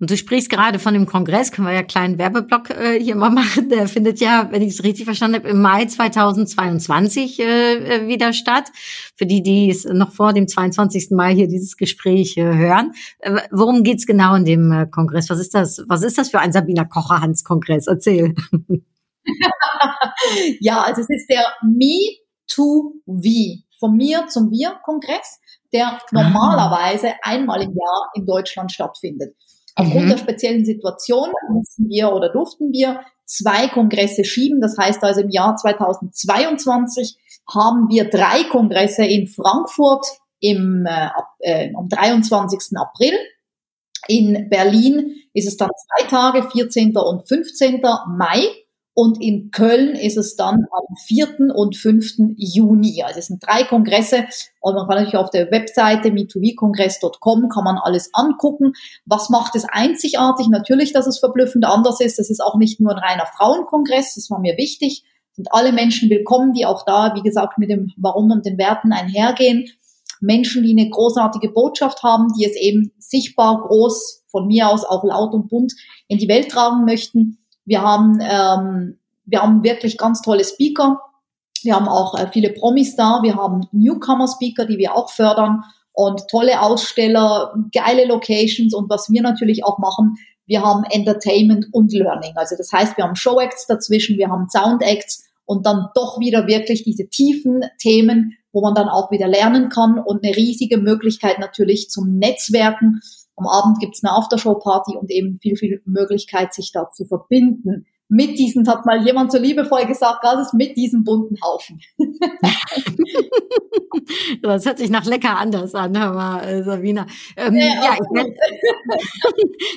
Und du sprichst gerade von dem Kongress, können wir ja einen kleinen Werbeblock äh, hier mal machen. Der findet ja, wenn ich es richtig verstanden habe, im Mai 2022 äh, äh, wieder statt. Für die, die es noch vor dem 22. Mai hier dieses Gespräch äh, hören. Äh, worum geht's genau in dem äh, Kongress? Was ist das? Was ist das für ein Sabina Kocher-Hans-Kongress? Erzähl. ja, also es ist der Me to We, von mir zum Wir-Kongress, der ah. normalerweise einmal im Jahr in Deutschland stattfindet. Aufgrund mhm. der speziellen Situation mussten wir oder durften wir zwei Kongresse schieben. Das heißt also im Jahr 2022 haben wir drei Kongresse in Frankfurt im, äh, äh, am 23. April. In Berlin ist es dann zwei Tage, 14. und 15. Mai. Und in Köln ist es dann am 4. und 5. Juni. Also es sind drei Kongresse und man kann natürlich auf der Webseite me2vkongress.com kann man alles angucken. Was macht es einzigartig? Natürlich, dass es verblüffend anders ist. Es ist auch nicht nur ein reiner Frauenkongress, das war mir wichtig. Sind alle Menschen willkommen, die auch da, wie gesagt, mit dem Warum und den Werten einhergehen. Menschen, die eine großartige Botschaft haben, die es eben sichtbar, groß, von mir aus auch laut und bunt in die Welt tragen möchten. Wir haben, ähm, wir haben wirklich ganz tolle Speaker. Wir haben auch äh, viele Promis da. Wir haben Newcomer-Speaker, die wir auch fördern und tolle Aussteller, geile Locations und was wir natürlich auch machen, wir haben Entertainment und Learning. Also das heißt, wir haben Show-Acts dazwischen, wir haben Sound-Acts und dann doch wieder wirklich diese tiefen Themen, wo man dann auch wieder lernen kann und eine riesige Möglichkeit natürlich zum Netzwerken am Abend gibt's eine Aftershow-Party und eben viel, viel Möglichkeit, sich da zu verbinden mit diesem, hat mal jemand so liebevoll gesagt, ist mit diesem bunten Haufen. das hört sich nach lecker anders an, hör mal, äh, Sabina. Ähm, ja, ja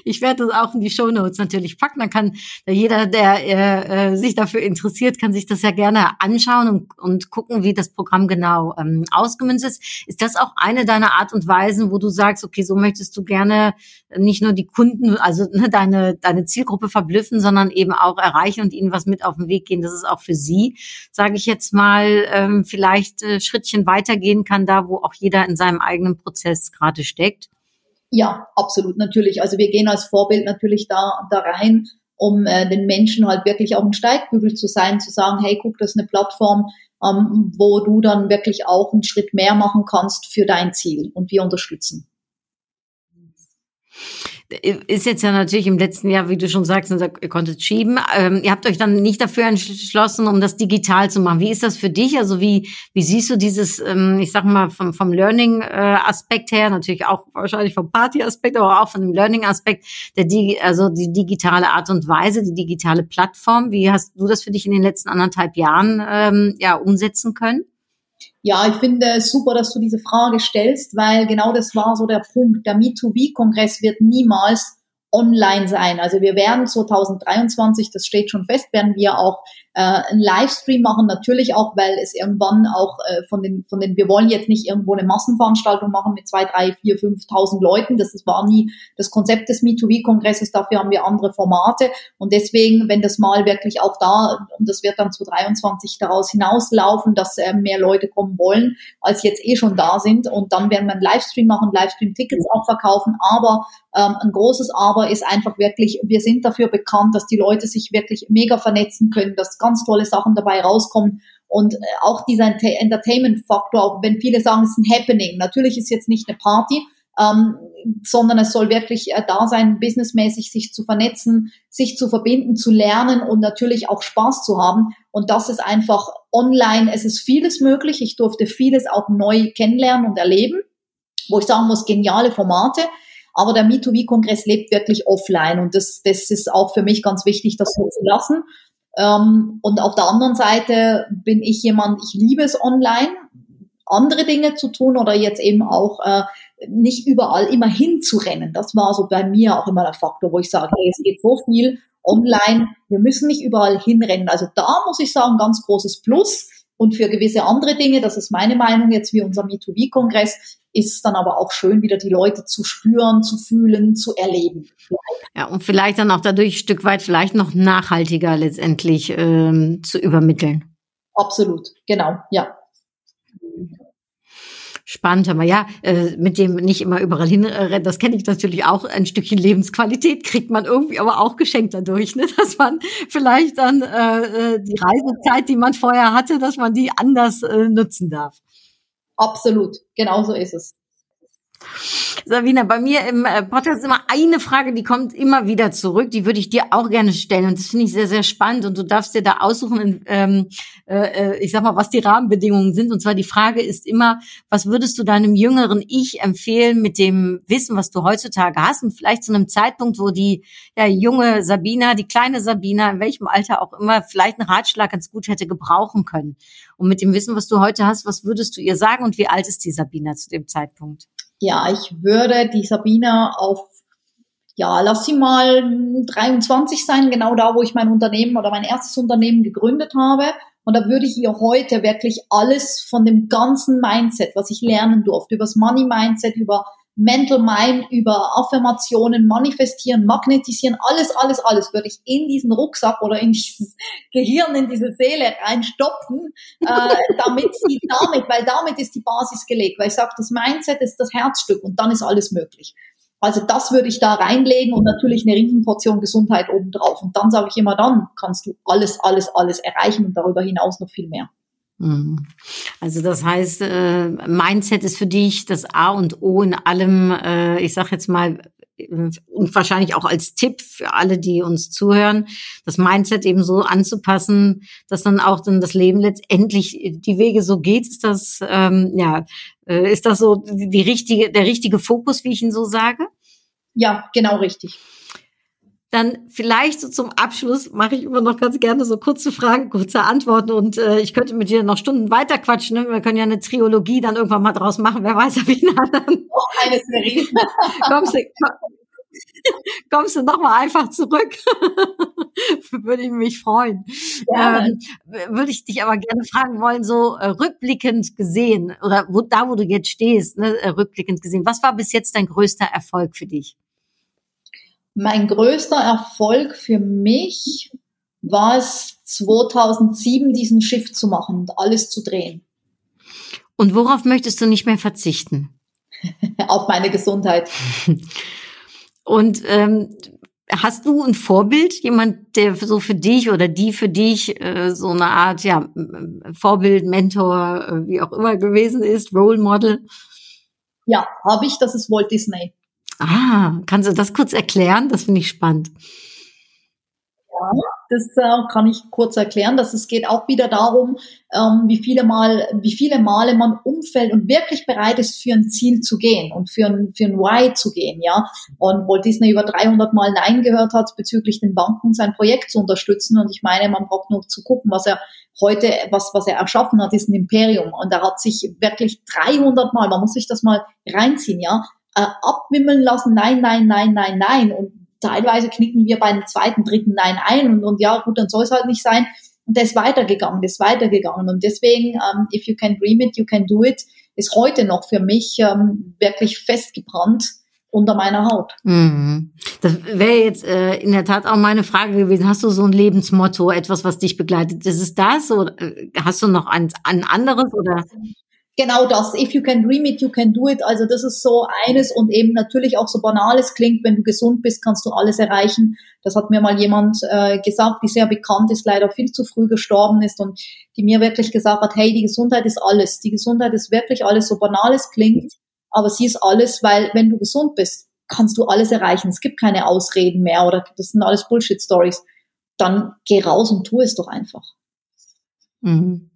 ich werde werd das auch in die Show Notes natürlich packen. Dann kann jeder, der äh, äh, sich dafür interessiert, kann sich das ja gerne anschauen und, und gucken, wie das Programm genau ähm, ausgemünzt ist. Ist das auch eine deiner Art und Weisen, wo du sagst, okay, so möchtest du gerne nicht nur die Kunden, also ne, deine, deine Zielgruppe verblüffen, sondern eben auch erreichen und ihnen was mit auf den Weg gehen, dass es auch für sie, sage ich jetzt mal, ähm, vielleicht äh, Schrittchen weitergehen kann, da wo auch jeder in seinem eigenen Prozess gerade steckt? Ja, absolut, natürlich. Also wir gehen als Vorbild natürlich da, da rein, um äh, den Menschen halt wirklich auch ein Steigbügel zu sein, zu sagen, hey, guck, das ist eine Plattform, ähm, wo du dann wirklich auch einen Schritt mehr machen kannst für dein Ziel und wir unterstützen ist jetzt ja natürlich im letzten Jahr, wie du schon sagst, ihr konntet schieben. Ähm, ihr habt euch dann nicht dafür entschlossen, um das digital zu machen. Wie ist das für dich? Also wie, wie siehst du dieses, ähm, ich sag mal, vom, vom Learning-Aspekt her, natürlich auch wahrscheinlich vom Party-Aspekt, aber auch von dem Learning-Aspekt, der die, also die digitale Art und Weise, die digitale Plattform. Wie hast du das für dich in den letzten anderthalb Jahren ähm, ja umsetzen können? Ja, ich finde es super, dass du diese Frage stellst, weil genau das war so der Punkt. Der Me2B-Kongress wird niemals online sein. Also wir werden 2023, das steht schon fest, werden wir auch äh, einen Livestream machen, natürlich auch, weil es irgendwann auch äh, von den, von den, wir wollen jetzt nicht irgendwo eine Massenveranstaltung machen mit zwei, drei, vier, fünftausend Leuten. Das, das war nie das Konzept des Me2B-Kongresses. Dafür haben wir andere Formate. Und deswegen, wenn das mal wirklich auch da, und das wird dann zu 23 daraus hinauslaufen, dass äh, mehr Leute kommen wollen, als jetzt eh schon da sind. Und dann werden wir einen Livestream machen, Livestream-Tickets auch verkaufen. Aber ähm, ein großes Aber ist einfach wirklich, wir sind dafür bekannt, dass die Leute sich wirklich mega vernetzen können, dass ganz tolle Sachen dabei rauskommen. Und äh, auch dieser Entertainment-Faktor, wenn viele sagen, es ist ein Happening. Natürlich ist jetzt nicht eine Party, ähm, sondern es soll wirklich äh, da sein, businessmäßig sich zu vernetzen, sich zu verbinden, zu lernen und natürlich auch Spaß zu haben. Und das ist einfach online. Es ist vieles möglich. Ich durfte vieles auch neu kennenlernen und erleben, wo ich sagen muss, geniale Formate. Aber der Me2V-Kongress lebt wirklich offline und das, das ist auch für mich ganz wichtig, das so zu lassen. Ähm, und auf der anderen Seite bin ich jemand, ich liebe es online, andere Dinge zu tun oder jetzt eben auch äh, nicht überall immer hinzurennen. Das war so bei mir auch immer der Faktor, wo ich sage, hey, es geht so viel online, wir müssen nicht überall hinrennen. Also da muss ich sagen, ganz großes Plus. Und für gewisse andere Dinge, das ist meine Meinung jetzt wie unser Me2V-Kongress, ist es dann aber auch schön, wieder die Leute zu spüren, zu fühlen, zu erleben. Ja, und vielleicht dann auch dadurch ein Stück weit vielleicht noch nachhaltiger letztendlich ähm, zu übermitteln. Absolut, genau, ja. Spannend, aber ja, äh, mit dem nicht immer überall hinrennen, das kenne ich natürlich auch. Ein Stückchen Lebensqualität kriegt man irgendwie aber auch geschenkt dadurch, ne? dass man vielleicht dann äh, äh, die Reisezeit, die man vorher hatte, dass man die anders äh, nutzen darf. Absolut, genau so ist es. Sabina, bei mir im äh, Podcast ist immer eine Frage, die kommt immer wieder zurück. Die würde ich dir auch gerne stellen. Und das finde ich sehr, sehr spannend. Und du darfst dir da aussuchen, ähm, äh, ich sag mal, was die Rahmenbedingungen sind. Und zwar die Frage ist immer, was würdest du deinem jüngeren Ich empfehlen mit dem Wissen, was du heutzutage hast? Und vielleicht zu einem Zeitpunkt, wo die ja, junge Sabina, die kleine Sabina, in welchem Alter auch immer, vielleicht einen Ratschlag ganz gut hätte gebrauchen können. Und mit dem Wissen, was du heute hast, was würdest du ihr sagen? Und wie alt ist die Sabina zu dem Zeitpunkt? Ja, ich würde die Sabina auf, ja, lass sie mal 23 sein, genau da, wo ich mein Unternehmen oder mein erstes Unternehmen gegründet habe. Und da würde ich ihr heute wirklich alles von dem ganzen Mindset, was ich lernen durfte, übers Money Mindset, über Mental Mind, über Affirmationen, Manifestieren, Magnetisieren, alles, alles, alles würde ich in diesen Rucksack oder in dieses Gehirn, in diese Seele reinstopfen, äh, damit sie damit, weil damit ist die Basis gelegt, weil ich sage, das Mindset ist das Herzstück und dann ist alles möglich. Also das würde ich da reinlegen und natürlich eine Riesenportion Gesundheit obendrauf. Und dann sage ich immer, dann kannst du alles, alles, alles erreichen und darüber hinaus noch viel mehr. Mhm. Also das heißt, äh, Mindset ist für dich das A und O in allem, äh, ich sage jetzt mal, und wahrscheinlich auch als Tipp für alle, die uns zuhören, das Mindset eben so anzupassen, dass dann auch dann das Leben letztendlich die Wege so geht. Ist das ähm, ja, äh, ist das so die richtige, der richtige Fokus, wie ich ihn so sage? Ja, genau richtig. Dann vielleicht so zum Abschluss mache ich immer noch ganz gerne so kurze Fragen, kurze Antworten und äh, ich könnte mit dir noch Stunden weiter quatschen. Ne? Wir können ja eine Triologie dann irgendwann mal draus machen. Wer weiß, wie dann. Oh, eine Serie. kommst, du, kommst du noch mal einfach zurück? Würde ich mich freuen. Ja. Ähm, würde ich dich aber gerne fragen wollen, so äh, rückblickend gesehen oder wo, da, wo du jetzt stehst, ne, äh, rückblickend gesehen, was war bis jetzt dein größter Erfolg für dich? Mein größter Erfolg für mich war es 2007, diesen Schiff zu machen und alles zu drehen. Und worauf möchtest du nicht mehr verzichten? Auf meine Gesundheit. Und ähm, hast du ein Vorbild, jemand, der so für dich oder die für dich äh, so eine Art ja Vorbild, Mentor, äh, wie auch immer gewesen ist, Role Model? Ja, habe ich. Das ist Walt Disney. Ah, kannst du das kurz erklären? Das finde ich spannend. Ja, das äh, kann ich kurz erklären. Dass es geht auch wieder darum, ähm, wie viele Mal, wie viele Male man umfällt und wirklich bereit ist, für ein Ziel zu gehen und für ein, für ein Why zu gehen, ja. Und Walt Disney über 300 Mal Nein gehört hat, bezüglich den Banken sein Projekt zu unterstützen. Und ich meine, man braucht nur zu gucken, was er heute, was, was er erschaffen hat, ist ein Imperium. Und er hat sich wirklich 300 Mal, man muss sich das mal reinziehen, ja, äh, abwimmeln lassen, nein, nein, nein, nein, nein. Und teilweise knicken wir beim zweiten, dritten Nein ein und, und ja, gut, dann soll es halt nicht sein. Und der ist weitergegangen, der ist weitergegangen. Und deswegen, ähm, if you can dream it, you can do it, ist heute noch für mich ähm, wirklich festgebrannt unter meiner Haut. Mhm. Das wäre jetzt äh, in der Tat auch meine Frage gewesen. Hast du so ein Lebensmotto, etwas, was dich begleitet? Ist es das oder äh, hast du noch ein, ein anderes oder? Genau das. If you can dream it, you can do it. Also das ist so eines und eben natürlich auch so banales klingt, wenn du gesund bist, kannst du alles erreichen. Das hat mir mal jemand äh, gesagt, die sehr bekannt ist, leider viel zu früh gestorben ist und die mir wirklich gesagt hat, hey, die Gesundheit ist alles. Die Gesundheit ist wirklich alles, so banales klingt, aber sie ist alles, weil wenn du gesund bist, kannst du alles erreichen. Es gibt keine Ausreden mehr oder das sind alles Bullshit-Stories. Dann geh raus und tu es doch einfach. Mhm.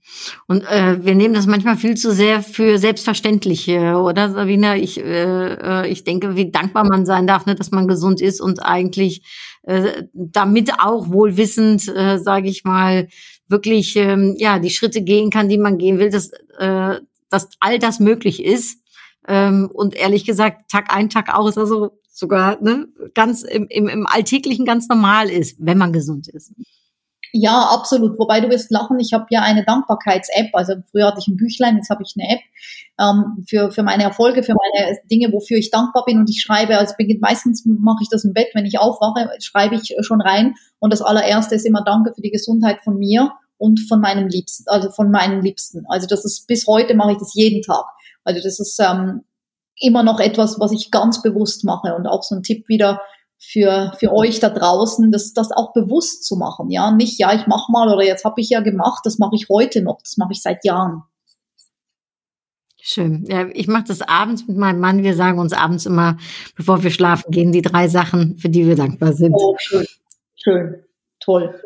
Und äh, wir nehmen das manchmal viel zu sehr für selbstverständlich, oder Sabina? Ich, äh, äh, ich denke, wie dankbar man sein darf, ne, dass man gesund ist und eigentlich äh, damit auch wohlwissend, äh, sage ich mal, wirklich ähm, ja die Schritte gehen kann, die man gehen will, dass, äh, dass all das möglich ist. Ähm, und ehrlich gesagt, Tag ein, Tag aus, also sogar ne, ganz im, im, im Alltäglichen ganz normal ist, wenn man gesund ist. Ja, absolut. Wobei du wirst lachen, ich habe ja eine Dankbarkeits-App. Also früher hatte ich ein Büchlein, jetzt habe ich eine App ähm, für, für meine Erfolge, für meine Dinge, wofür ich dankbar bin. Und ich schreibe, also meistens mache ich das im Bett, wenn ich aufwache, schreibe ich schon rein. Und das allererste ist immer Danke für die Gesundheit von mir und von meinem Liebsten, also von meinen Liebsten. Also das ist bis heute mache ich das jeden Tag. Also das ist ähm, immer noch etwas, was ich ganz bewusst mache und auch so ein Tipp wieder für, für euch da draußen, das, das auch bewusst zu machen. Ja, nicht, ja, ich mach mal oder jetzt habe ich ja gemacht, das mache ich heute noch, das mache ich seit Jahren. Schön. Ja, ich mache das abends mit meinem Mann. Wir sagen uns abends immer, bevor wir schlafen gehen, die drei Sachen, für die wir dankbar sind. Oh, schön. Schön. Toll.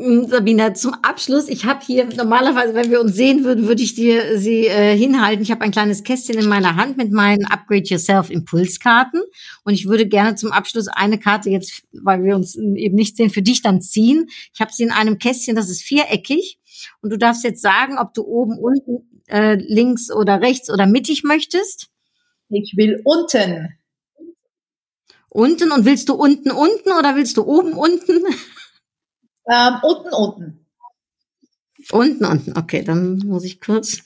Mm, Sabina, zum Abschluss, ich habe hier normalerweise, wenn wir uns sehen würden, würde ich dir sie äh, hinhalten. Ich habe ein kleines Kästchen in meiner Hand mit meinen Upgrade Yourself Impulskarten und ich würde gerne zum Abschluss eine Karte jetzt, weil wir uns eben nicht sehen, für dich dann ziehen. Ich habe sie in einem Kästchen, das ist viereckig und du darfst jetzt sagen, ob du oben, unten, äh, links oder rechts oder mittig möchtest. Ich will unten. Unten und willst du unten unten oder willst du oben unten? Ähm, unten, unten. Unten, unten. Okay, dann muss ich kurz.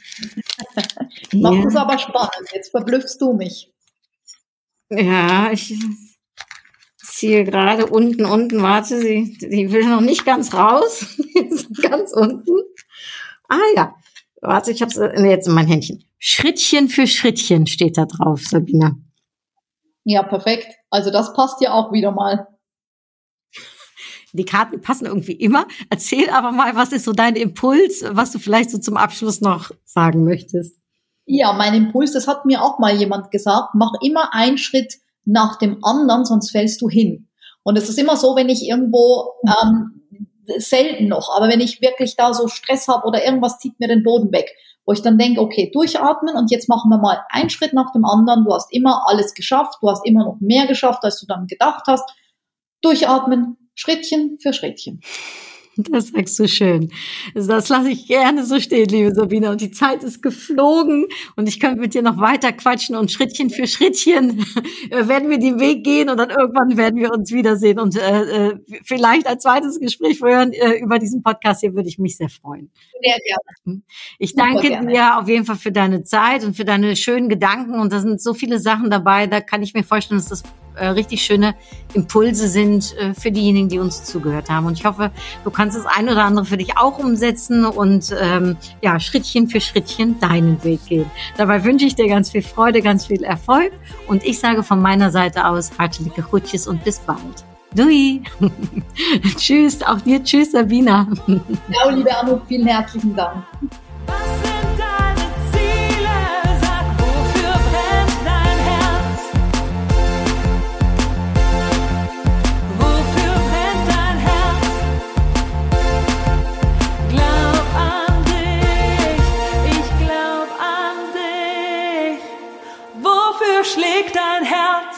Macht es aber spannend. Jetzt verblüffst du mich. Ja, ich ziehe gerade unten, unten. Warte, sie, sie will noch nicht ganz raus. ganz unten. Ah ja. Warte, ich habe es jetzt in mein Händchen. Schrittchen für Schrittchen steht da drauf, Sabina. Ja, perfekt. Also das passt ja auch wieder mal. Die Karten passen irgendwie immer. Erzähl aber mal, was ist so dein Impuls, was du vielleicht so zum Abschluss noch sagen möchtest? Ja, mein Impuls, das hat mir auch mal jemand gesagt, mach immer einen Schritt nach dem anderen, sonst fällst du hin. Und es ist immer so, wenn ich irgendwo, ähm, selten noch, aber wenn ich wirklich da so Stress habe oder irgendwas zieht mir den Boden weg, wo ich dann denke, okay, durchatmen und jetzt machen wir mal einen Schritt nach dem anderen. Du hast immer alles geschafft, du hast immer noch mehr geschafft, als du dann gedacht hast. Durchatmen, Schrittchen für Schrittchen. Das sagst du schön. Das lasse ich gerne so stehen, liebe Sabine. Und die Zeit ist geflogen und ich könnte mit dir noch weiter quatschen und Schrittchen für Schrittchen werden wir den Weg gehen und dann irgendwann werden wir uns wiedersehen und äh, äh, vielleicht ein zweites Gespräch führen äh, über diesen Podcast hier würde ich mich sehr freuen. Sehr gerne. Hm. Ich danke dir auf jeden Fall für deine Zeit und für deine schönen Gedanken und da sind so viele Sachen dabei, da kann ich mir vorstellen, dass das äh, richtig schöne Impulse sind äh, für diejenigen, die uns zugehört haben. Und ich hoffe, du kannst das ein oder andere für dich auch umsetzen und ähm, ja, Schrittchen für Schrittchen deinen Weg gehen. Dabei wünsche ich dir ganz viel Freude, ganz viel Erfolg und ich sage von meiner Seite aus herzliche Grüße und bis bald. Dui. tschüss, auch dir tschüss, Sabina. Ja, liebe Anu, vielen herzlichen Dank. Schlägt dein Herz?